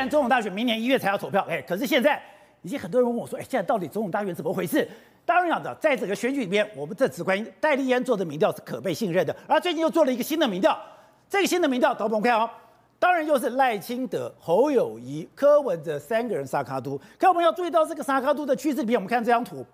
然总统大选明年一月才要投票，哎，可是现在已经很多人问我说，哎，现在到底总统大选怎么回事？当然讲的，在整个选举里面，我们这只关于戴立安做的民调是可被信任的，而最近又做了一个新的民调，这个新的民调，导播我们看哦，当然又是赖清德、侯友宜、柯文哲三个人沙卡都。可我们要注意到这个沙卡都的趋势里面，我们看这张图，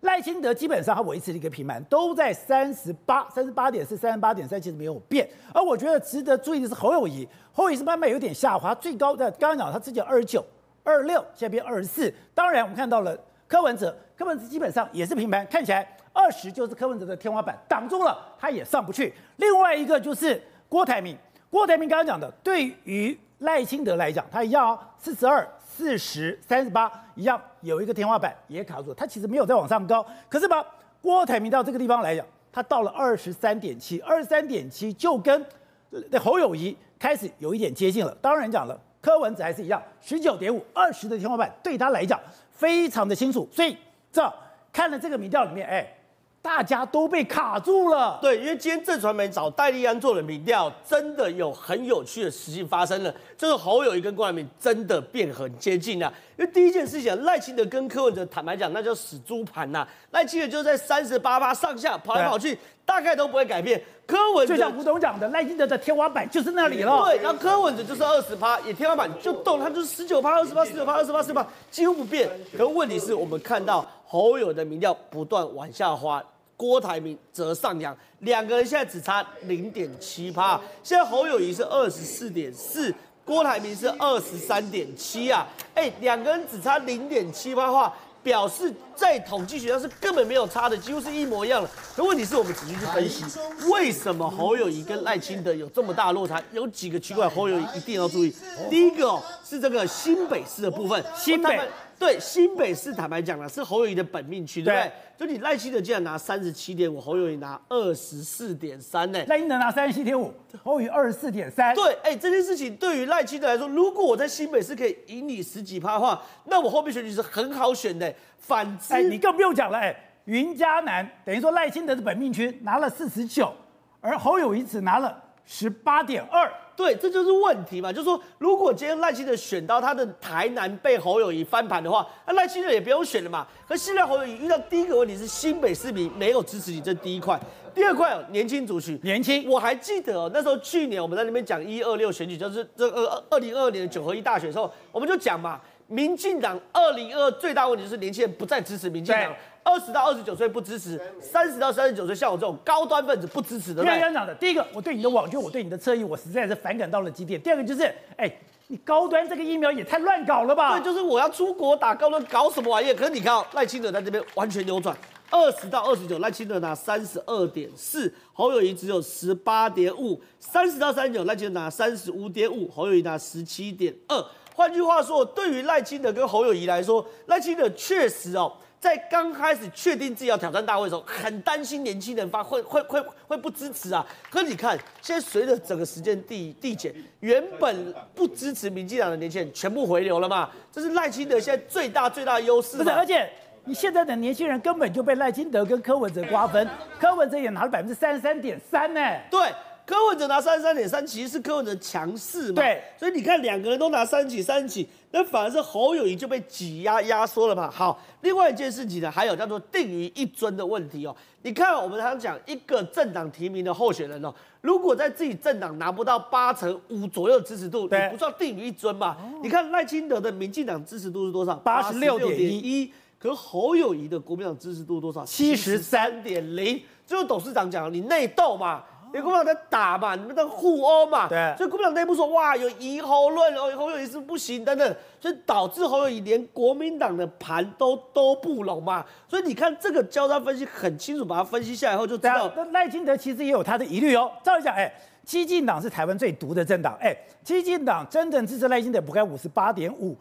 赖清德基本上他维持了一个平盘，都在三十八、三十八点四、三十八点三，其实没有变。而我觉得值得注意的是侯友宜，侯友宜是慢慢有点下滑，最高的刚刚讲他之前二十九、二十六，现在变二十四。当然我们看到了。柯文哲，柯文哲基本上也是平盘，看起来二十就是柯文哲的天花板，挡住了，他也上不去。另外一个就是郭台铭，郭台铭刚刚讲的，对于赖清德来讲，他一样啊，四十二、四十、三十八一样有一个天花板也卡住，他其实没有再往上高。可是吧，郭台铭到这个地方来讲，他到了二十三点七，二十三点七就跟侯友谊开始有一点接近了。当然讲了，柯文哲还是一样，十九点五，二十的天花板对他来讲。非常的清楚，所以这看了这个民调里面，哎，大家都被卡住了。对，因为今天正传媒找戴立安做的民调，真的有很有趣的事情发生了，就是侯友宜跟郭台铭真的变很接近了。因为第一件事情，赖清德跟柯文哲坦白讲，那叫死猪盘呐。赖清德就在三十八趴上下跑来跑去，大概都不会改变。柯文哲就像吴总讲的，赖清德的天花板就是那里了。对，然后柯文哲就是二十趴，也天花板就动，他就是十九趴、二十趴、十九趴、二十趴、十八，几乎不变。可问题是我们看到侯友的民调不断往下滑，郭台铭则上扬，两个人现在只差零点七趴。现在侯友谊是二十四点四，郭台铭是二十三点七啊。哎，两个人只差零点七趴的话。表示在统计学上是根本没有差的，几乎是一模一样的。可问题是我们仔细去分析，为什么侯友谊跟赖清德有这么大落差？有几个区块侯友谊一定要注意。第一个哦，是这个新北市的部分，新北。对，新北市坦白讲了，是侯友谊的本命区，对不对？就你赖清德竟然拿三十七点五，侯友谊拿二十四点三呢？赖清德拿三十七点五，侯友谊二十四点三。对，哎，这件事情对于赖清德来说，如果我在新北市可以赢你十几趴的话，那我后面选举是很好选的。反之，哎，你更不用讲了，哎，云嘉南等于说赖清德的本命区拿了四十九，而侯友谊只拿了十八点二。对，这就是问题嘛。就是说，如果今天赖清德选到他的台南被侯友谊翻盘的话，那赖清德也不用选了嘛。可现在侯友谊遇到第一个问题是新北市民没有支持你，这第一块。第二块哦，年轻族群，年轻。我还记得哦，那时候去年我们在那边讲一二六选举，就是这二二零二二年的九合一大选的时候，我们就讲嘛，民进党二零二二最大问题就是年轻人不再支持民进党。二十到二十九岁不支持，三十到三十九岁像我这种高端分子不支持的。的，第一个，我对你的网军，我对你的侧翼，我实在是反感到了极点。第二个就是，哎，你高端这个疫苗也太乱搞了吧？对，就是我要出国打高端，搞什么玩意？可是你看，赖清德在这边完全扭转，二十到二十九，赖清德拿三十二点四，侯友谊只有十八点五；三十到三十九，赖清德拿三十五点五，侯友谊拿十七点二。换句话说，对于赖清德跟侯友谊来说，赖清德确实哦。在刚开始确定自己要挑战大会的时候，很担心年轻人发会会会会不支持啊。可是你看，现在随着整个时间递递减，原本不支持民进党的年轻人全部回流了嘛。这是赖清德现在最大最大的优势。不是，而且你现在的年轻人根本就被赖清德跟柯文哲瓜分，柯文哲也拿了百分之三十三点三呢。对。柯文哲拿三十三点三，其实是柯文哲强势嘛。对，所以你看两个人都拿三十几、三十几，那反而是侯友谊就被挤压压缩了嘛。好，另外一件事情呢，还有叫做定于一尊的问题哦。你看我们常讲一个政党提名的候选人哦，如果在自己政党拿不到八成五左右的支持度，你不知道定于一尊嘛？哦、你看赖清德的民进党支持度是多少？八十六点一。可侯友谊的国民党支持度多少？七十三点零。就是董事长讲你内斗嘛。你国民党在打嘛，你们在互殴嘛，对，所以国民党内部说哇，有疑侯论哦，侯友宜是不行等等，所以导致侯友宜连国民党的盘都都不拢嘛，所以你看这个交叉分析很清楚，把它分析下来后就知道，那赖清德其实也有他的疑虑哦。照理讲，哎，激进党是台湾最毒的政党，哎，激进党真正支持赖清德不该五十八点五，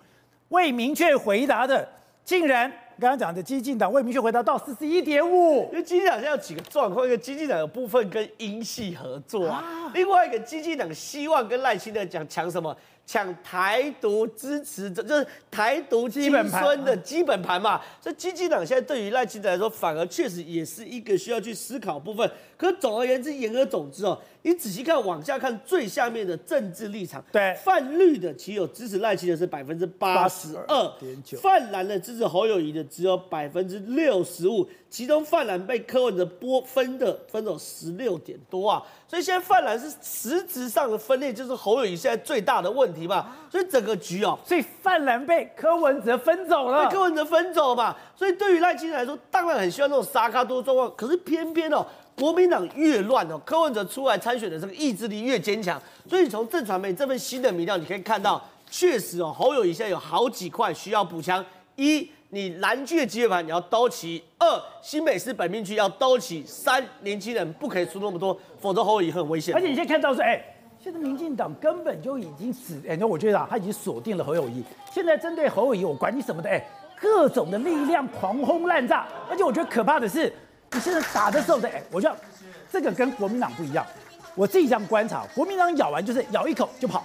未明确回答的竟然。刚刚讲的激进党未明确回答到四十一点五，因为激进党现在有几个状况，一个激进党有部分跟英系合作，啊，另外一个激进党希望跟赖清德讲抢什么？抢台独支持者，就是台独基本盘的基本盘嘛。所以基进党现在对于赖清德来说，反而确实也是一个需要去思考部分。可总而言之，言而总之哦，你仔细看往下看最下面的政治立场，对，泛绿的其实有支持赖清德是百分之八十二点九，泛蓝的支持侯友宜的只有百分之六十五，其中泛蓝被柯文哲波分的分走十六点多啊，所以现在泛蓝是实质上的分裂，就是侯友宜现在最大的问题嘛，所以整个局哦，所以泛蓝被柯文哲分走了，被柯文哲分走嘛，所以对于赖清德来说，当然很希望这种沙卡多状况，可是偏偏哦。国民党越乱哦，柯文哲出来参选的这个意志力越坚强，所以从正传媒这份新的民调，你可以看到，确实哦，侯友宜现在有好几块需要补强：一，你蓝区的基本盘你要兜齐；二，新北市本命区要兜齐；三，年轻人不可以出那么多，否则侯友宜很危险。而且你现在看到是，哎，现在民进党根本就已经死，哎，那我觉得，他已经锁定了侯友宜。现在针对侯友宜，我管你什么的，哎，各种的力量狂轰滥炸，而且我觉得可怕的是。你现在打的时候的，哎，我觉得这个跟国民党不一样。我自己这样观察，国民党咬完就是咬一口就跑，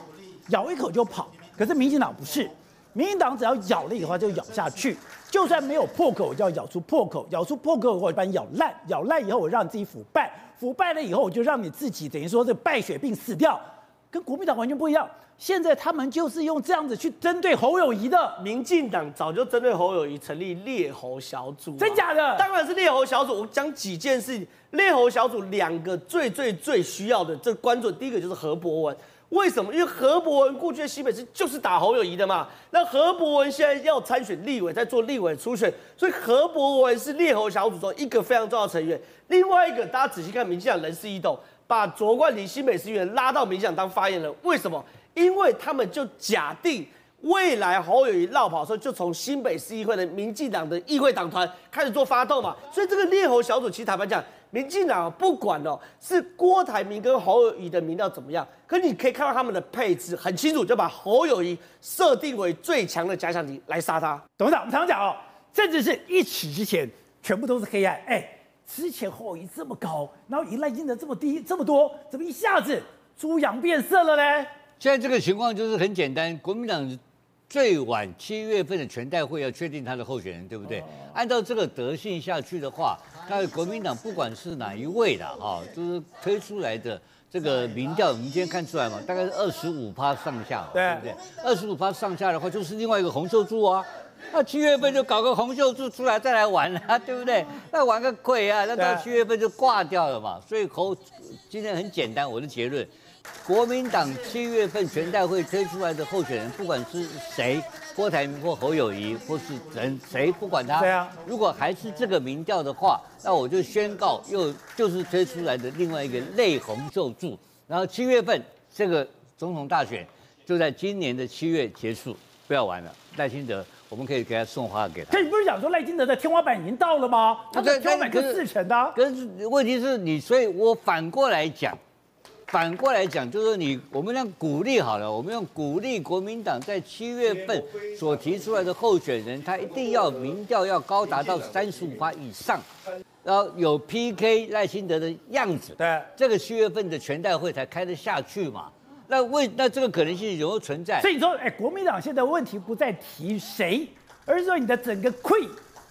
咬一口就跑。可是民进党不是，民进党只要咬了以后就咬下去，就算没有破口，就要咬出破口，咬出破口我把你咬烂，咬烂以后我让你自己腐败，腐败了以后我就让你自己等于说这败血病死掉。跟国民党完全不一样，现在他们就是用这样子去针对侯友谊的。民进党早就针对侯友谊成立猎猴小组，真假的？当然是猎猴小组。我讲几件事，猎猴小组两个最最最需要的这关注，第一个就是何博文。为什么？因为何博文过去的新北市就是打侯友谊的嘛。那何博文现在要参选立委，在做立委初选，所以何博文是猎侯小组中一个非常重要的成员。另外一个，大家仔细看，民进党人事异动。把卓冠霖新北市议员拉到民进党当发言人，为什么？因为他们就假定未来侯友谊落跑的时候，就从新北市议会的民进党的议会党团开始做发动嘛。所以这个猎侯小组，其实坦白讲，民进党不管哦，是郭台铭跟侯友谊的民调怎么样，可你可以看到他们的配置很清楚，就把侯友谊设定为最强的假想敌来杀他。董事长，我们常常讲哦，政治是一起之前全部都是黑暗，哎。之前侯友谊这么高，然后一赖清德这么低，这么多，怎么一下子猪羊变色了呢？现在这个情况就是很简单，国民党最晚七月份的全代会要确定他的候选人，对不对？按照这个德性下去的话，那国民党不管是哪一位的哈，就是推出来的这个民调，我们今天看出来嘛，大概是二十五趴上下，对不对？二十五趴上下的话，就是另外一个洪秀柱啊。那七月份就搞个洪秀柱出来再来玩啊，对不对？那玩个鬼啊！那到七月份就挂掉了嘛。所以侯今天很简单，我的结论：国民党七月份全代会推出来的候选人，不管是谁，郭台铭或侯友谊，或是人谁，不管他。对啊。如果还是这个民调的话，那我就宣告又就是推出来的另外一个内红受助。然后七月份这个总统大选就在今年的七月结束，不要玩了，赖清德。我们可以给他送花给他。可你不是讲说赖清德的天花板已经到了吗？他的天花板是四成的。可是问题是你，所以我反过来讲，反过来讲就是说你，我们要鼓励好了，我们要鼓励国民党在七月份所提出来的候选人，他一定要民调要高达到三十五趴以上，然后有 PK 赖清德的样子，对，这个七月份的全代会才开得下去嘛。那为那这个可能性有没有存在？所以你说，哎，国民党现在问题不在提谁，而是说你的整个气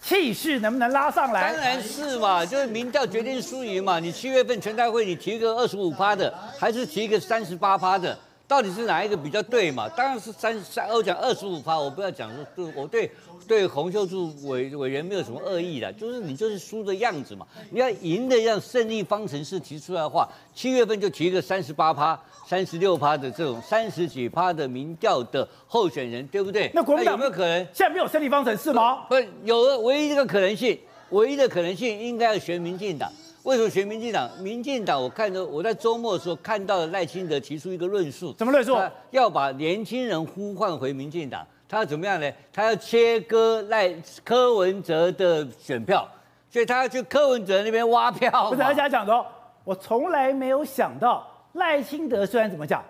气势能不能拉上来？当然是嘛，就是民调决定输赢嘛。你七月份全代会你提个二十五趴的，还是提个三十八趴的，到底是哪一个比较对嘛？当然是三三，我讲二十五趴，我不要讲说对，我对。对洪秀柱委委员没有什么恶意的，就是你就是输的样子嘛。你要赢的让胜利方程式提出来的话，七月份就提一个三十八趴、三十六趴的这种三十几趴的民调的候选人，对不对？那国民党有没有可能？现在没有胜利方程式吗？不，有唯一一个可能性，唯一的可能性应该要选民进党。为什么选民进党？民进党我看到我在周末的时候看到了赖清德提出一个论述，怎么论述？要把年轻人呼唤回民进党。他要怎么样呢？他要切割赖柯文哲的选票，所以他要去柯文哲那边挖票。不是，而且他讲说，我从来没有想到赖清德虽然怎么讲，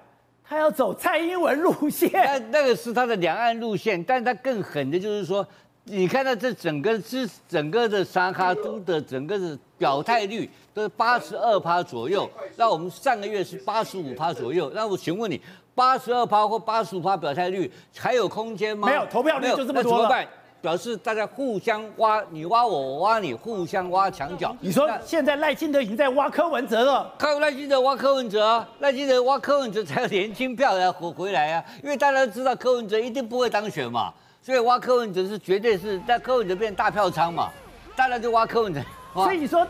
他要走蔡英文路线，那那个是他的两岸路线，但他更狠的就是说，你看到这整个是整个的沙卡都的整个的表态率都是八十二趴左右，那我们上个月是八十五趴左右，那我请问你。八十二趴或八十五趴表态率还有空间吗？没有，投票率就这么多怎么办？表示大家互相挖，你挖我，我挖你，互相挖墙角。你说现在赖清德已经在挖柯文哲了，靠赖清德挖柯文哲啊，赖清德挖柯文哲才有年轻票来回回来啊，因为大家都知道柯文哲一定不会当选嘛，所以挖柯文哲是绝对是在柯文哲变大票仓嘛，大家就挖柯文哲。所以你说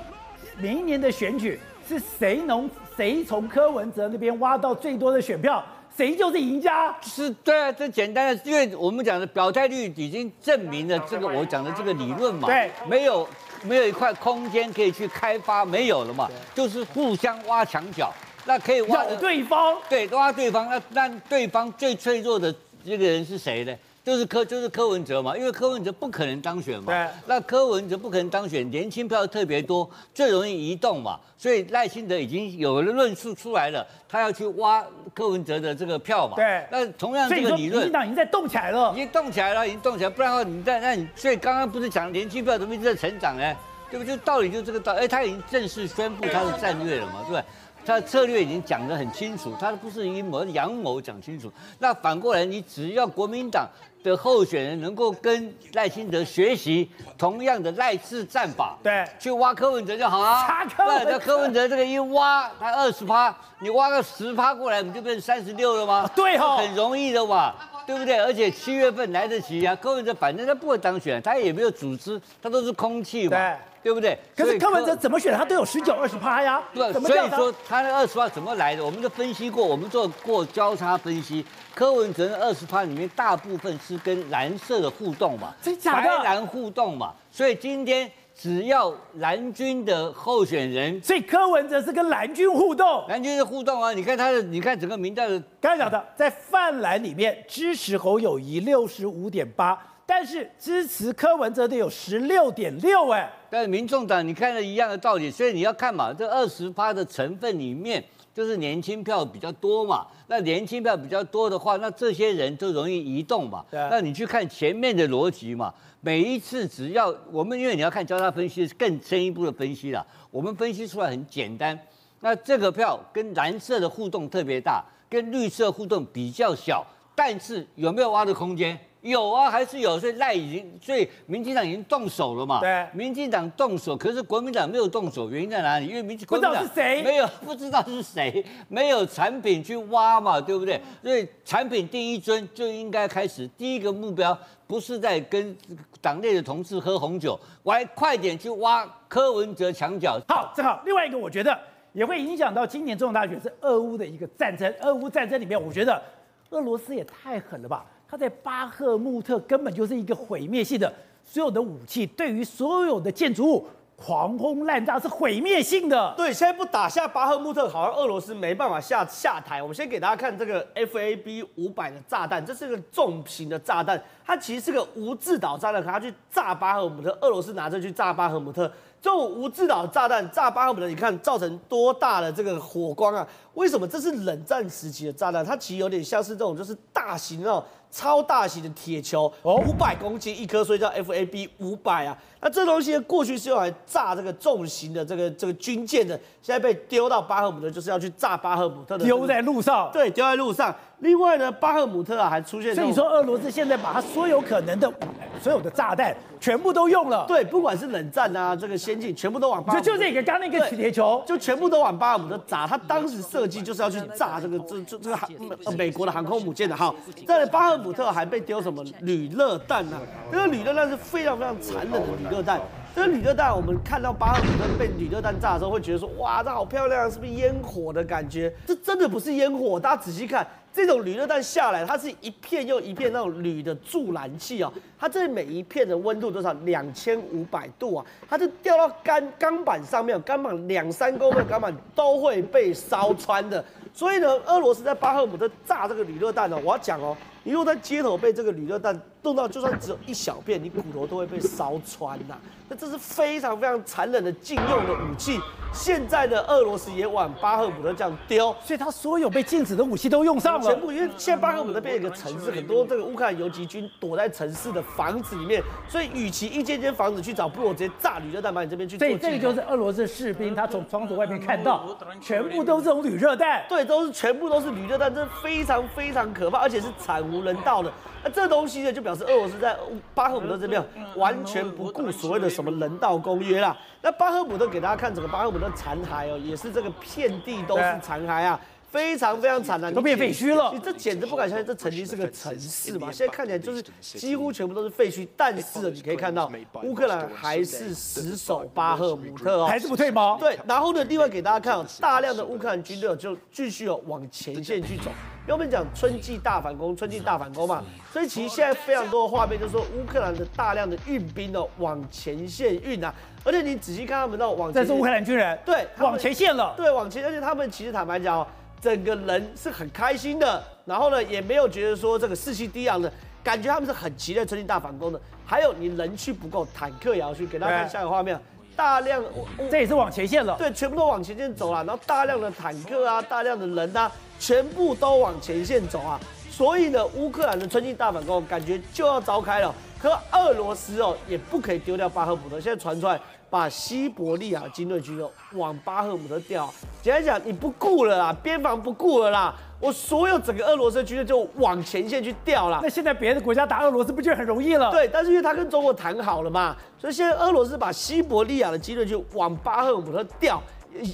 明年的选举是谁能谁从柯文哲那边挖到最多的选票？谁就是赢家？是对啊，这简单的，因为我们讲的表态率已经证明了这个我讲的这个理论嘛。对，没有没有一块空间可以去开发，没有了嘛，就是互相挖墙角，那可以挖对方，对，挖对方，那那对方最脆弱的这个人是谁呢？就是柯，就是柯文哲嘛，因为柯文哲不可能当选嘛。对。那柯文哲不可能当选，年轻票特别多，最容易移动嘛。所以赖清德已经有了论述出来了，他要去挖柯文哲的这个票嘛。对。那同样这个理论，民进党已经在动起来了。已经动起来了，已经动起来，不然的话你在那你，所以刚刚不是讲年轻票怎么一直在成长呢？对不对？就道理就这个道理，哎，他已经正式宣布他的战略了嘛，对不对？他的策略已经讲得很清楚，他不是阴谋阳谋讲清楚。那反过来，你只要国民党的候选人能够跟赖清德学习同样的赖氏战法，对，去挖柯文哲就好啊。查柯文哲，那柯文哲这个一挖，他二十趴，你挖个十趴过来，你就变成三十六了吗？对哈、哦，很容易的嘛，对不对？而且七月份来得及啊，柯文哲反正他不会当选，他也没有组织，他都是空气嘛。对。对不对？可是柯文哲怎么选，他都有十九、二十趴呀。对，所以说他那二十趴怎么来的？我们都分析过，我们做过交叉分析。柯文哲的二十趴里面，大部分是跟蓝色的互动嘛，真假的？白蓝互动嘛。所以今天只要蓝军的候选人，所以柯文哲是跟蓝军互动，蓝军的互动啊。你看他的，你看整个民调的，刚才讲的，在泛蓝里面支持侯友谊六十五点八。但是支持柯文哲的有十六点六哎，但是民众党你看了一样的道理，所以你要看嘛，这二十趴的成分里面就是年轻票比较多嘛，那年轻票比较多的话，那这些人都容易移动嘛。对。那你去看前面的逻辑嘛，每一次只要我们因为你要看交叉分析是更深一步的分析啦，我们分析出来很简单，那这个票跟蓝色的互动特别大，跟绿色互动比较小，但是有没有挖的空间？有啊，还是有，所以赖已经，所以民进党已经动手了嘛。对，民进党动手，可是国民党没有动手，原因在哪里？因为民进党不知道是谁，没有不知道是谁，没有产品去挖嘛，对不对？所以产品第一尊就应该开始，第一个目标不是在跟党内的同志喝红酒，我还快点去挖柯文哲墙角。好，正好另外一个，我觉得也会影响到今年总统大选是俄乌的一个战争。俄乌战争里面，我觉得俄罗斯也太狠了吧。他在巴赫穆特根本就是一个毁灭性的，所有的武器对于所有的建筑物狂轰滥炸是毁灭性的。对，现在不打下巴赫穆特，好像俄罗斯没办法下下台。我们先给大家看这个 FAB 五百的炸弹，这是个重型的炸弹，它其实是个无制导炸弹，可它去炸巴赫穆特，俄罗斯拿着去炸巴赫穆特。这种无制导炸弹炸巴赫穆特，你看造成多大的这个火光啊？为什么？这是冷战时期的炸弹，它其实有点像是这种，就是大型那种。超大型的铁球，五百公斤一颗，所以叫 FAB 五百啊。那这东西过去是用来炸这个重型的这个这个军舰的，现在被丢到巴赫姆特，就是要去炸巴赫姆特的，丢在路上。对，丢在路上。另外呢，巴赫姆特啊还出现，所以你说俄罗斯现在把它所有可能的所有的炸弹全部都用了。对，不管是冷战啊，这个先进，全部都往巴赫姆特。就这个刚刚那个铁球，就全部都往巴赫姆特炸。他当时设计就是要去炸这个这这这个航美国的航空母舰的。哈，在巴赫姆特还被丢什么铝热弹呢？这个铝热弹是非常非常残忍的铝热弹。这个铝热弹，我们看到巴赫姆特被铝热弹炸的时候，会觉得说，哇，这好漂亮，是不是烟火的感觉？这真的不是烟火，大家仔细看。这种铝热弹下来，它是一片又一片那种铝的助燃器哦，它这每一片的温度多少？两千五百度啊，它就掉到钢钢板上面，钢板两三公分的钢板都会被烧穿的。所以呢，俄罗斯在巴赫姆特炸这个铝热弹呢，我要讲哦，你如果在街头被这个铝热弹动到，就算只有一小片，你骨头都会被烧穿呐。那这是非常非常残忍的禁用的武器。现在的俄罗斯也往巴赫姆特这样丢，所以他所有被禁止的武器都用上了。全部，因为现在巴赫姆特变成一个城市，很多这个乌克兰游击军躲在城市的房子里面，所以与其一间间房子去找，不如我直接炸铝热弹把你这边去。所以这个就是俄罗斯的士兵，他从窗子外面看到，全部都是这种铝热弹。对，都是全部都是铝热弹，这非常非常可怕，而且是惨无人道的。那这东西呢，就表示俄罗斯在巴赫姆特这边完全不顾所谓的什么人道公约啦。那巴赫姆特给大家看整个巴赫姆特残骸哦，也是这个遍地都是残骸啊。非常非常惨的，都变废墟了。你这简直不敢相信，这曾经是个城市嘛？现在看起来就是几乎全部都是废墟。但是你可以看到，乌克兰还是死守巴赫姆特哦，还是不退吗？对。然后呢，另外给大家看哦，大量的乌克兰军队就继续哦往前线去走。因为我们讲春季大反攻，春季大反攻嘛，所以其实现在非常多的画面就是说，乌克兰的大量的运兵哦往前线运啊，而且你仔细看他们到往前线，这是乌克兰军人，对，往前线了，对，往前，而且他们其实坦白讲哦。整个人是很开心的，然后呢，也没有觉得说这个士气低昂的感觉，他们是很期待春季大反攻的。还有你人去不够，坦克也要去。给大家看下一个画面，大量，这也是往前线了，对，全部都往前线走了，然后大量的坦克啊，大量的人啊，全部都往前线走啊。所以呢，乌克兰的春季大反攻感觉就要召开了。可俄罗斯哦，也不可以丢掉巴赫姆特。现在传出来。把西伯利亚精锐军哦往巴赫姆特调，简单讲，你不顾了啦，边防不顾了啦，我所有整个俄罗斯军队就往前线去调了。那现在别的国家打俄罗斯不就很容易了？对，但是因为他跟中国谈好了嘛，所以现在俄罗斯把西伯利亚的精锐就往巴赫姆特调，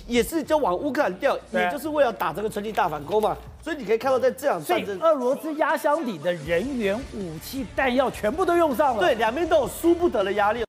也是就往乌克兰调，也就是为了打这个春季大反攻嘛。所以你可以看到，在这场战争，俄罗斯压箱底的人员、武器、弹药全部都用上了。对，两边都有输不得的压力。